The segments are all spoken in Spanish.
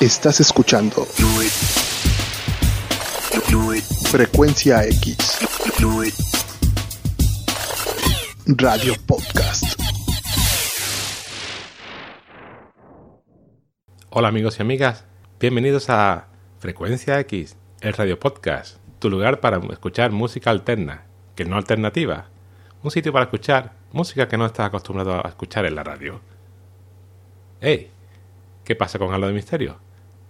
Estás escuchando Frecuencia X Radio Podcast. Hola amigos y amigas, bienvenidos a Frecuencia X, el Radio Podcast, tu lugar para escuchar música alterna, que no alternativa, un sitio para escuchar música que no estás acostumbrado a escuchar en la radio. ¡Hey! ¿Qué pasa con Halo de Misterio?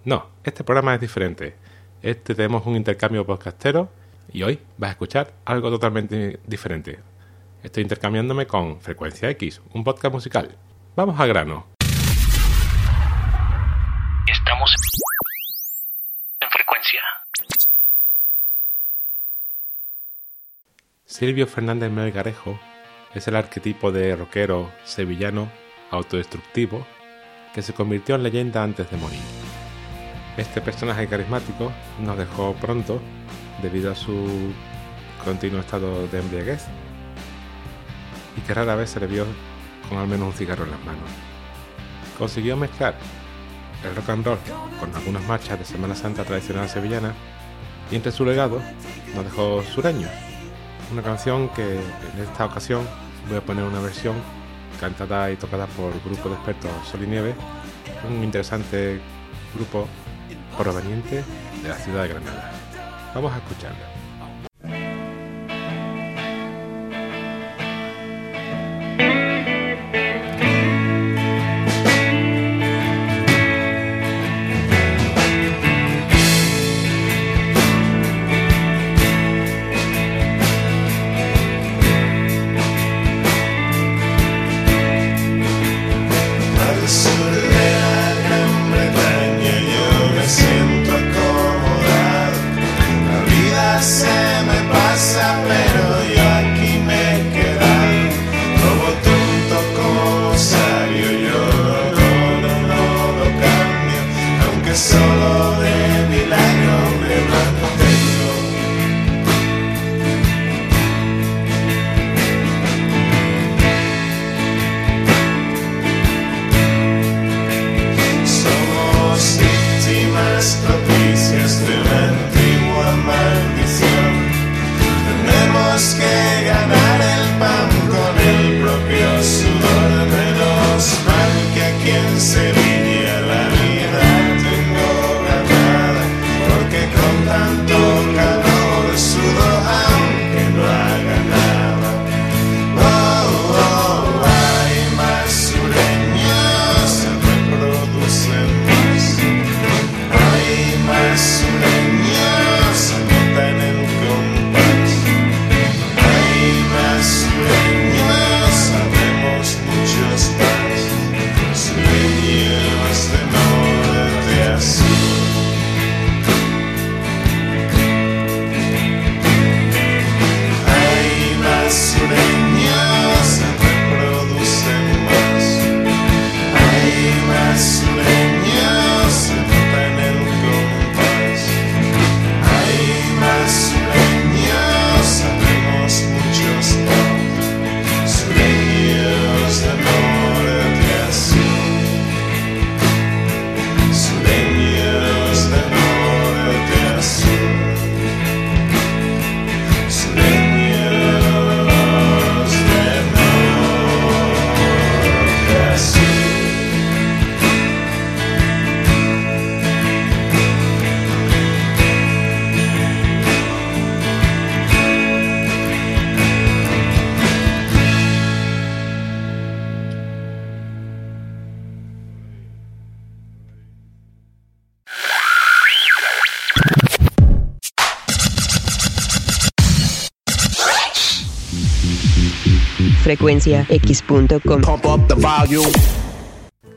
No, este programa es diferente. Este tenemos un intercambio podcastero y hoy vas a escuchar algo totalmente diferente. Estoy intercambiándome con Frecuencia X, un podcast musical. Vamos a grano. Estamos en frecuencia. Silvio Fernández Melgarejo es el arquetipo de rockero sevillano autodestructivo que se convirtió en leyenda antes de morir. Este personaje carismático nos dejó pronto debido a su continuo estado de embriaguez y que rara vez se le vio con al menos un cigarro en las manos. Consiguió mezclar el rock and roll con algunas marchas de Semana Santa tradicional sevillana y entre su legado nos dejó Sureño, una canción que en esta ocasión voy a poner una versión cantada y tocada por grupo de expertos Sol y Nieve, un interesante grupo proveniente de la ciudad de Granada. Vamos a escucharla.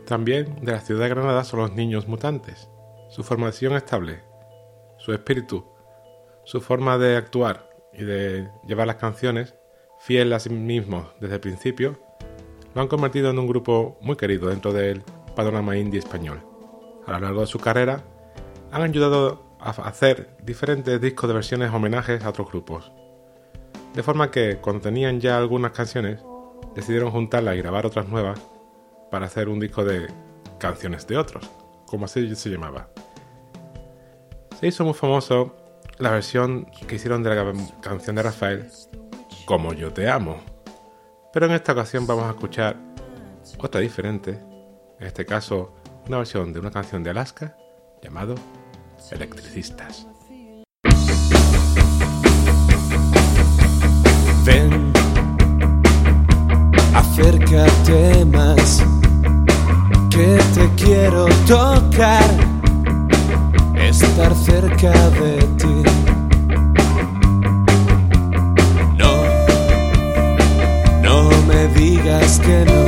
También de la ciudad de Granada son los niños mutantes, su formación estable, su espíritu, su forma de actuar y de llevar las canciones, fiel a sí mismos desde el principio, lo han convertido en un grupo muy querido dentro del panorama indie español. A lo largo de su carrera, han ayudado a hacer diferentes discos de versiones homenajes a otros grupos. De forma que, cuando tenían ya algunas canciones, decidieron juntarlas y grabar otras nuevas para hacer un disco de canciones de otros, como así se llamaba. Se hizo muy famoso la versión que hicieron de la canción de Rafael, Como yo te amo. Pero en esta ocasión vamos a escuchar otra diferente, en este caso una versión de una canción de Alaska llamado Electricistas. Acércate más, que te quiero tocar, estar cerca de ti. No, no me digas que no,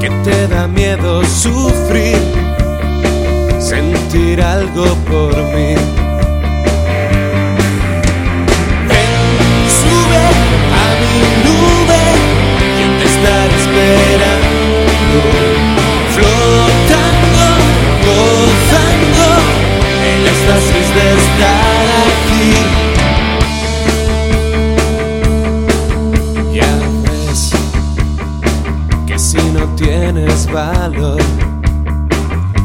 que te da miedo sufrir, sentir algo por mí. De estar aquí. Ya ves que si no tienes valor,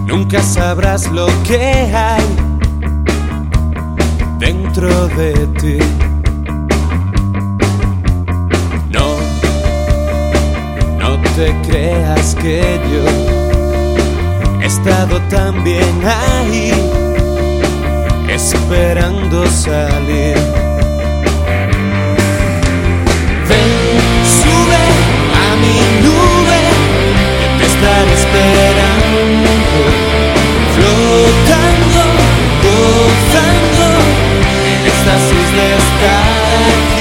nunca sabrás lo que hay dentro de ti. No, no te creas que yo he estado también ahí, esperando salir. Ven, sube a mi nube, yo te estaré esperando, flotando, gozando, el éxtasis de estar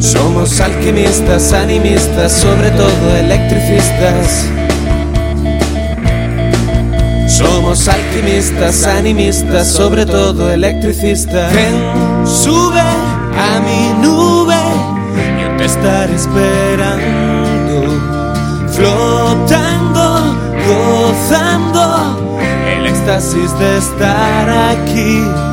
Somos alquimistas, animistas, sobre todo electricistas. Somos alquimistas, animistas, sobre todo electricistas. Ven, sube a mi nube, yo te estaré esperando flotando, gozando el éxtasis de estar aquí.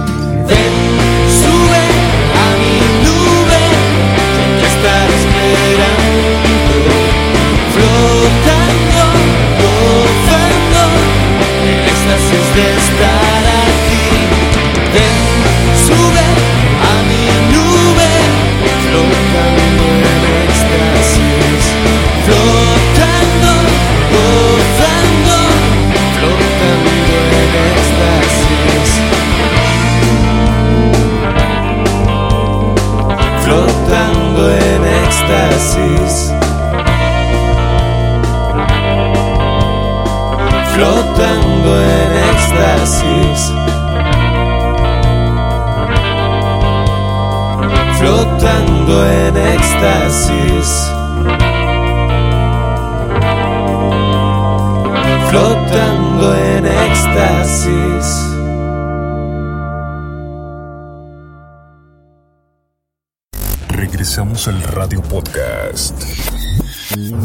Éxtasis. Flotando en éxtasis. Flotando en éxtasis. Flotando en éxtasis. Regresamos al Radio Podcast.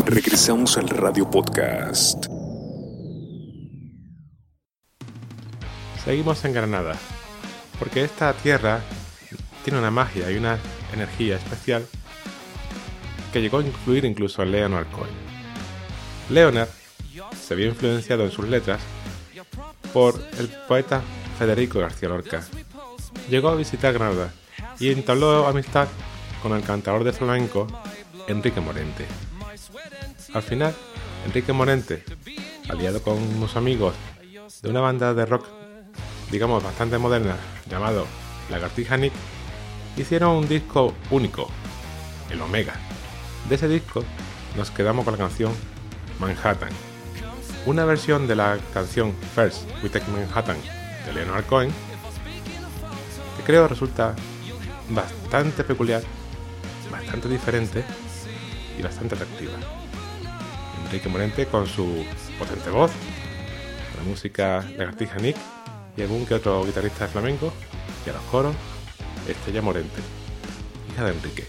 Regresamos al Radio Podcast. Seguimos en Granada, porque esta tierra tiene una magia y una energía especial que llegó a incluir incluso a Leonard Cohen. Leonard se vio influenciado en sus letras por el poeta Federico García Lorca. Llegó a visitar Granada y entabló amistad con el cantador de flamenco Enrique Morente. Al final, Enrique Morente, aliado con unos amigos de una banda de rock, digamos bastante moderna, llamado Lagartija Nick, hicieron un disco único, el Omega. De ese disco nos quedamos con la canción Manhattan, una versión de la canción First We Take Manhattan de Leonard Cohen, que creo resulta bastante peculiar, bastante diferente y bastante atractiva. Enrique Morente con su potente voz, la música de Gartija Nick y algún que otro guitarrista de flamenco, y a los coros, Estrella Morente, hija de Enrique.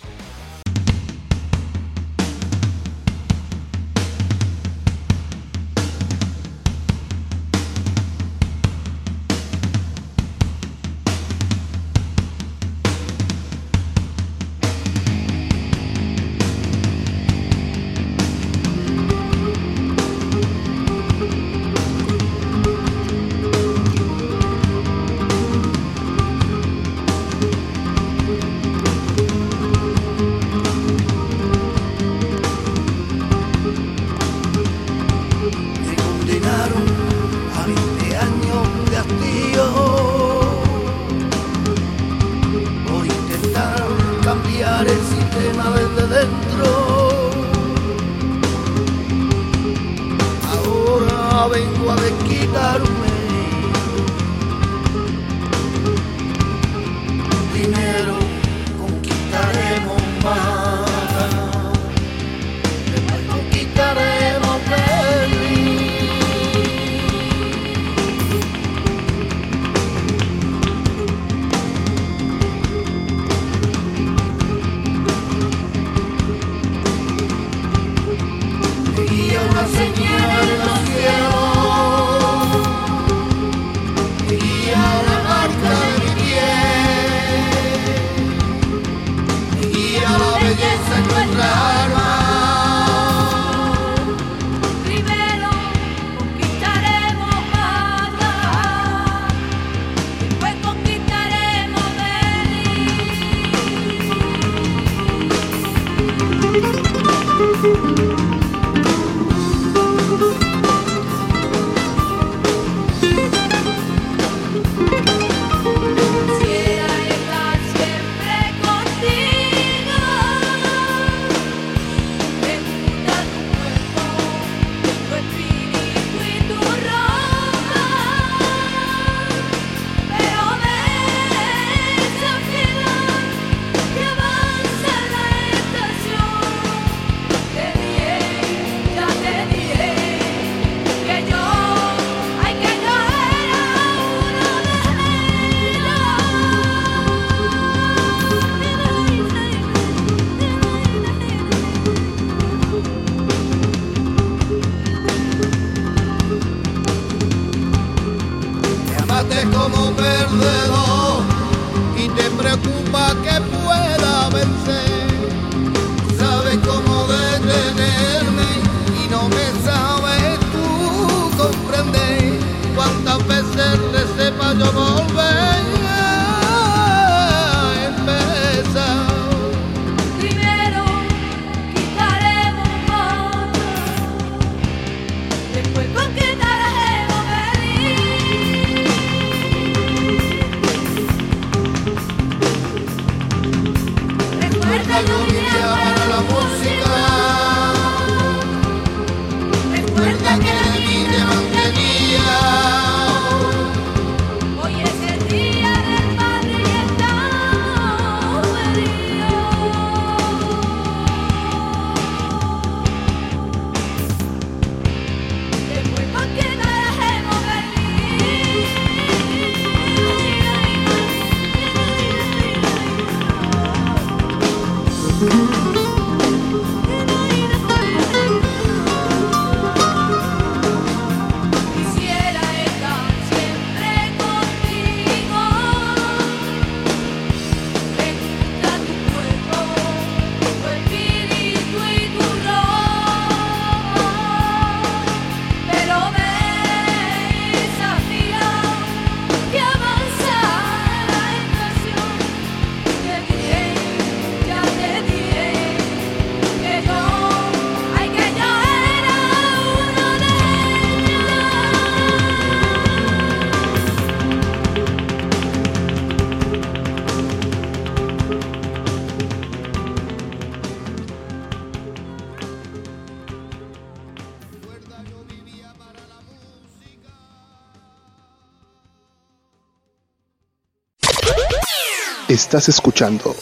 Estás escuchando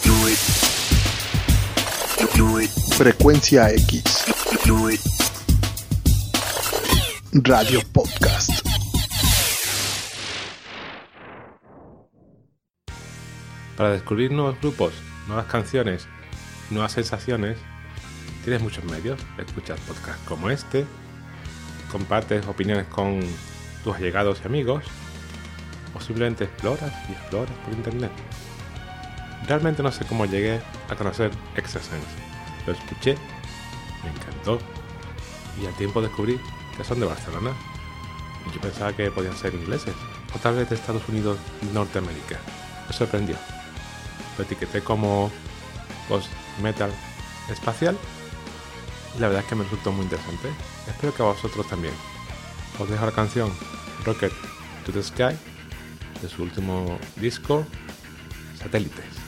Frecuencia X Radio Podcast. Para descubrir nuevos grupos, nuevas canciones, nuevas sensaciones, tienes muchos medios. Escuchas podcasts como este, compartes opiniones con tus allegados y amigos, o simplemente exploras y exploras por internet. Realmente no sé cómo llegué a conocer Extrasense. Lo escuché, me encantó, y al tiempo descubrí que son de Barcelona. Yo pensaba que podían ser ingleses, o tal vez de Estados Unidos y Norteamérica. Me sorprendió. Lo etiqueté como post-metal espacial, y la verdad es que me resultó muy interesante. Espero que a vosotros también. Os dejo la canción Rocket to the Sky de su último disco, Satélites.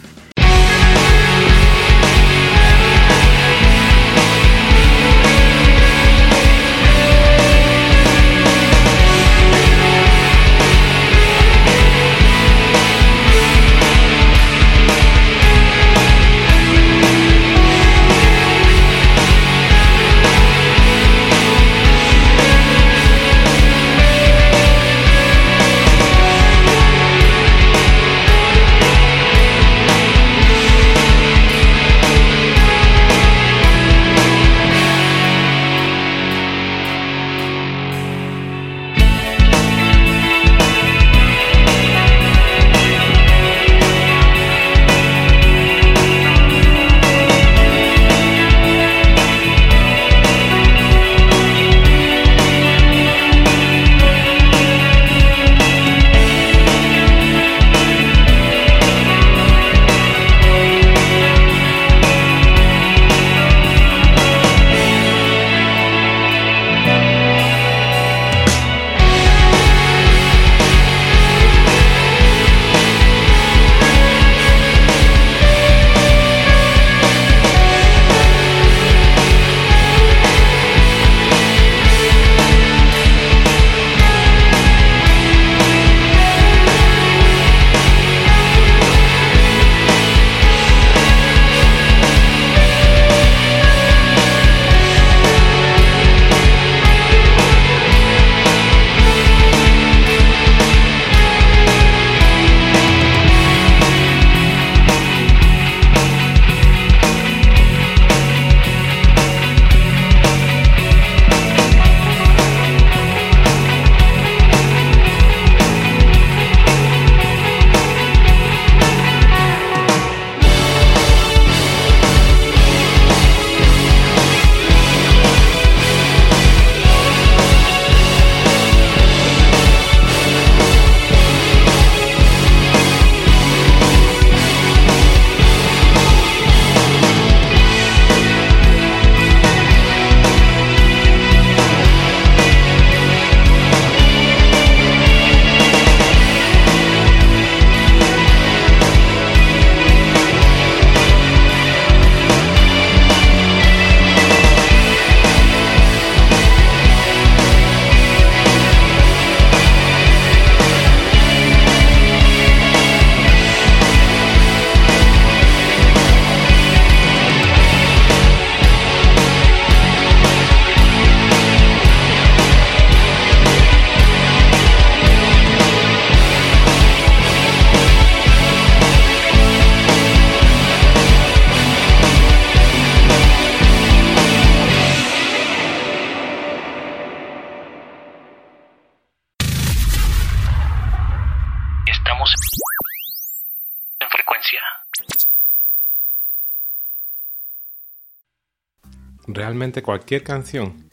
Realmente cualquier canción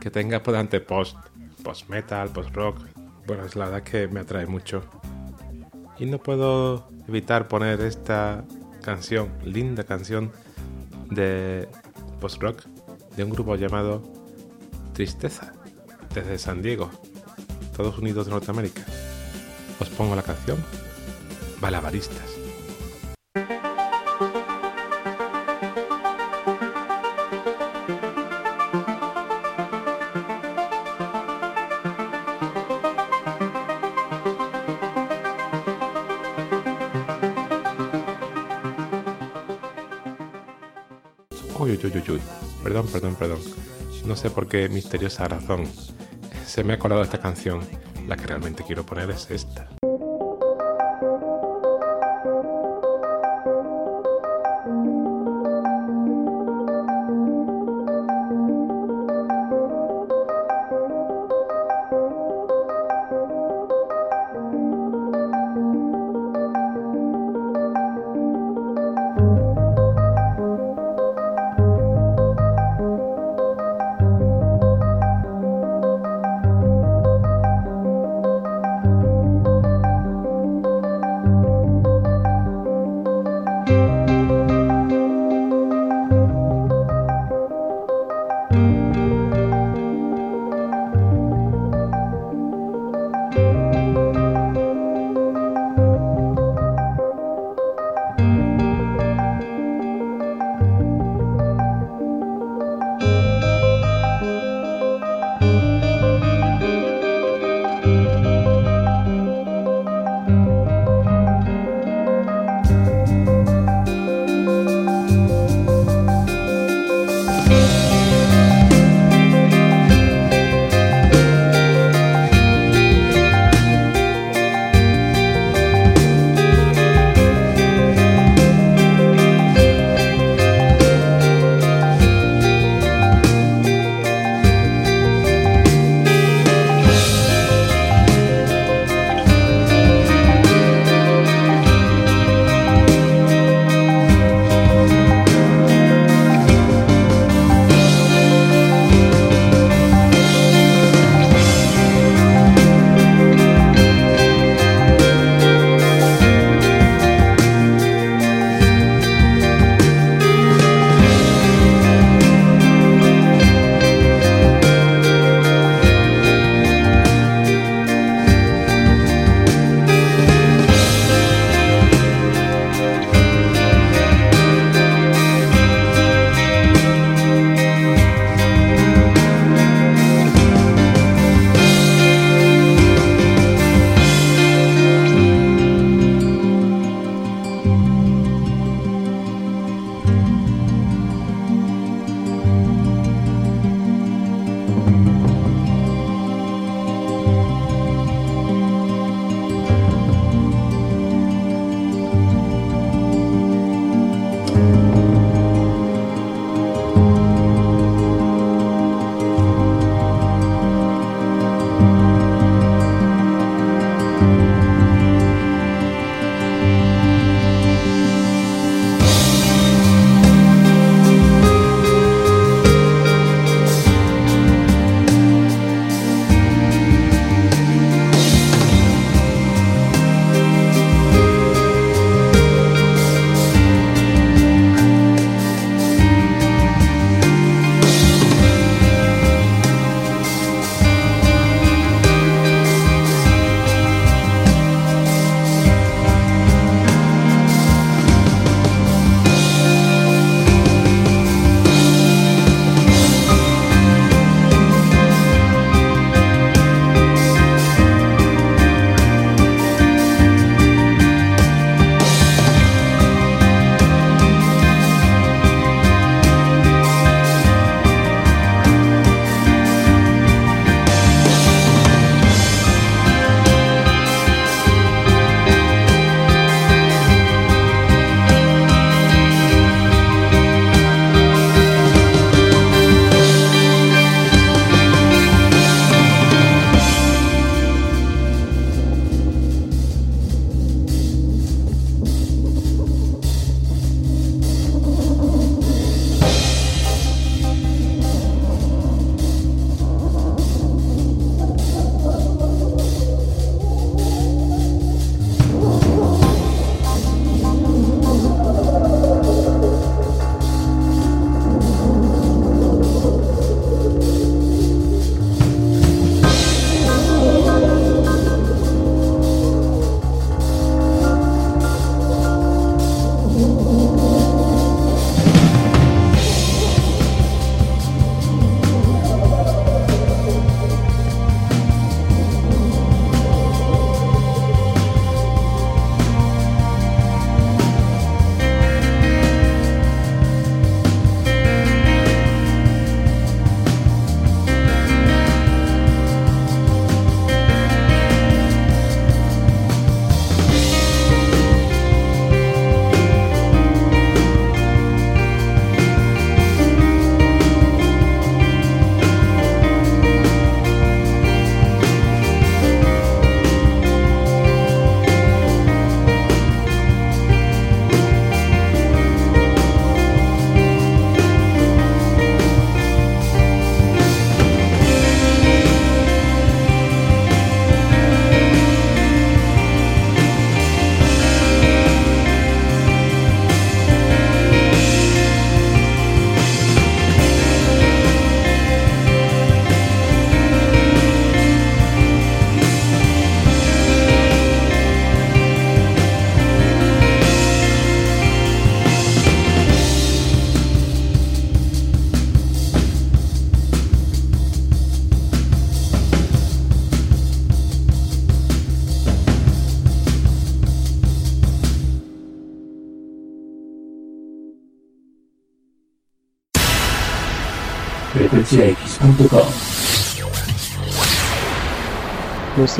que tenga por delante post, post metal, post rock, bueno, es la verdad que me atrae mucho. Y no puedo evitar poner esta canción, linda canción de post rock de un grupo llamado Tristeza, desde San Diego, Estados Unidos de Norteamérica. Os pongo la canción Balabaristas. Uy, uy, uy, uy. Perdón, perdón, perdón. No sé por qué misteriosa razón se me ha colado esta canción. La que realmente quiero poner es esta.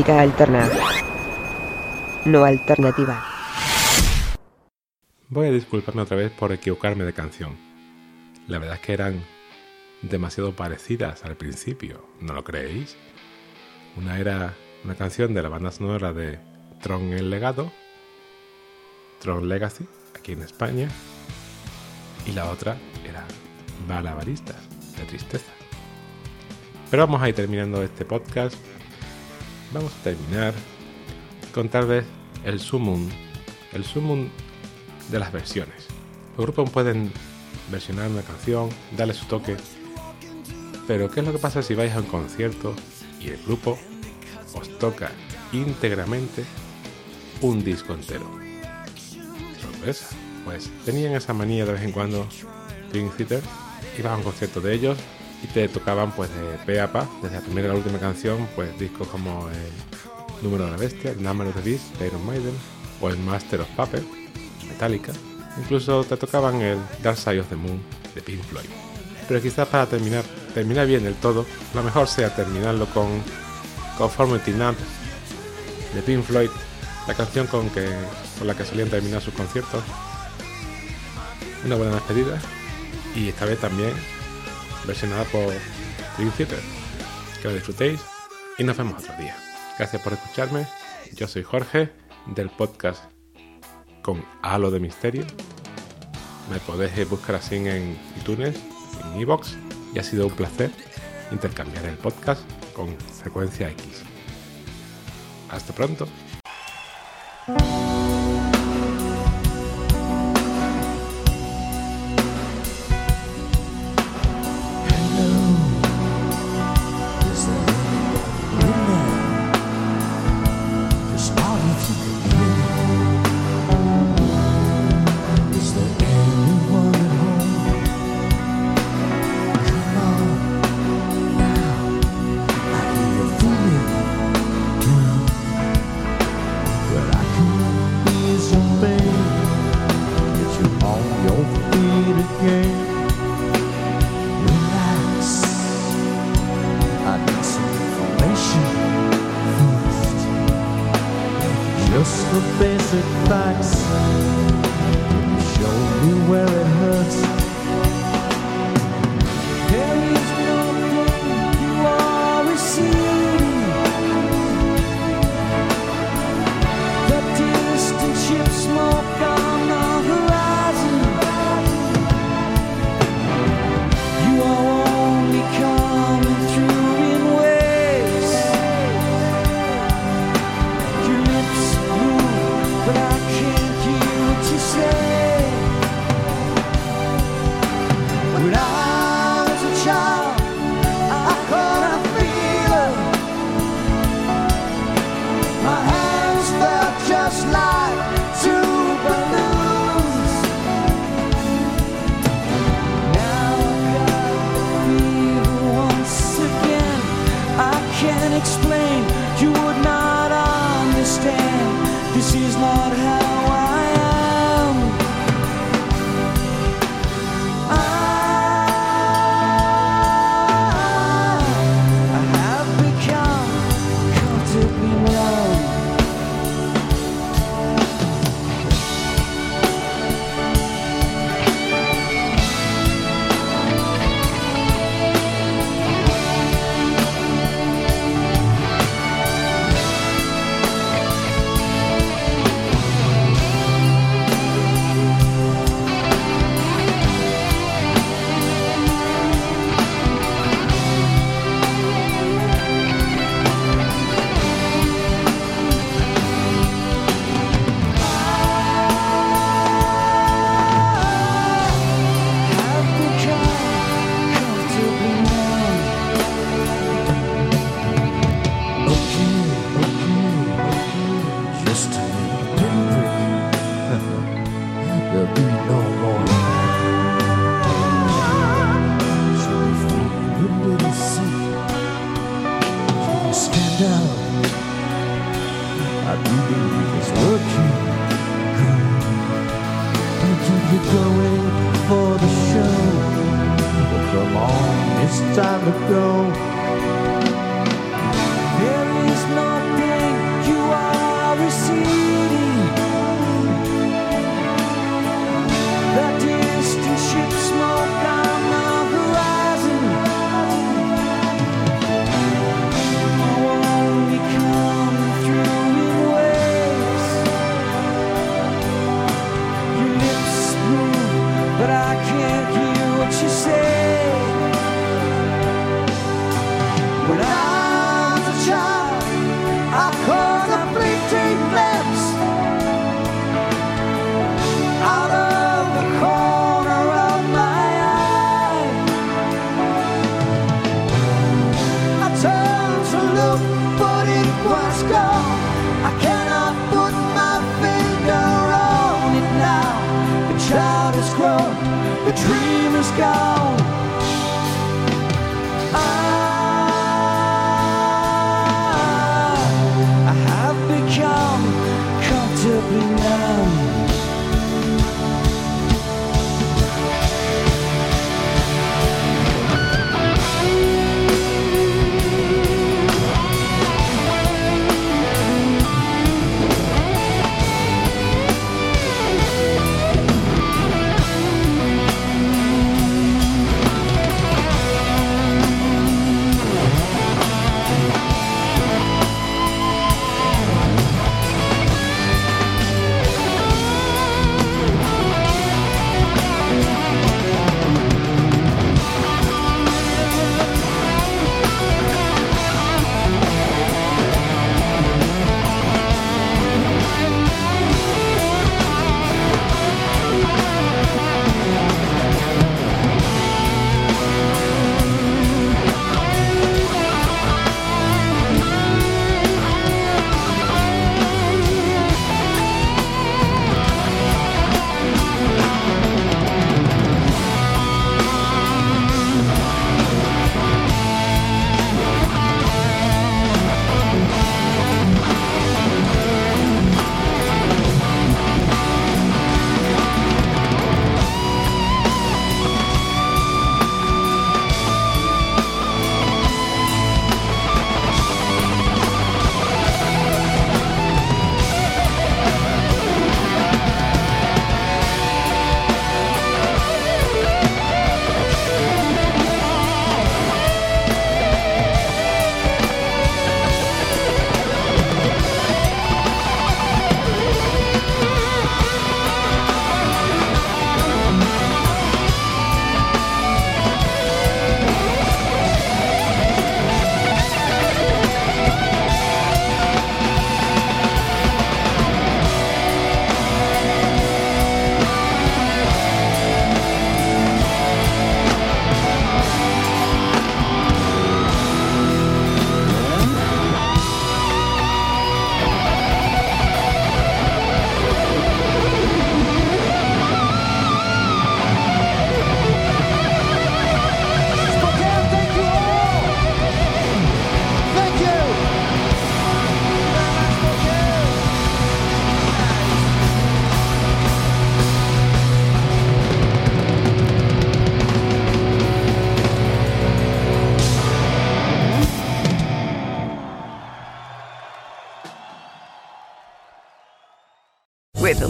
Música. No alternativa. Voy a disculparme otra vez por equivocarme de canción. La verdad es que eran demasiado parecidas al principio, ¿no lo creéis? Una era una canción de la banda sonora de Tron el Legado, Tron Legacy, aquí en España, y la otra era Balabaristas, de tristeza. Pero vamos a ir terminando este podcast. Vamos a terminar con tal vez el sumum, el sumum de las versiones. Los grupos pueden versionar una canción, darle su toque, pero ¿qué es lo que pasa si vais a un concierto y el grupo os toca íntegramente un disco entero? Sorpresa. Pues tenían esa manía de vez en cuando Dream Theater, ibas a un concierto de ellos y te tocaban pues de pe a pa, desde la primera a la última canción, pues discos como el Número de la Bestia, el Number of the Beast de Iron Maiden o el Master of Puppets, Metallica. Incluso te tocaban el Dark Side of the Moon de Pink Floyd. Pero quizás para terminar, terminar bien el todo, lo mejor sea terminarlo con Conformity Numb de Pink Floyd, la canción con, que, con la que solían terminar sus conciertos. Una buena despedida y esta vez también versionada por Dream. Que lo disfrutéis y nos vemos otro día. Gracias por escucharme. Yo soy Jorge del podcast con Halo de Misterio. Me podéis buscar así en iTunes, en iBox y ha sido un placer intercambiar el podcast con Frecuencia X. Hasta pronto. Just the basic facts. Show me where it hurts. I do believe it's working. Until you're going for the show. Well, come on, it's time to go. Dream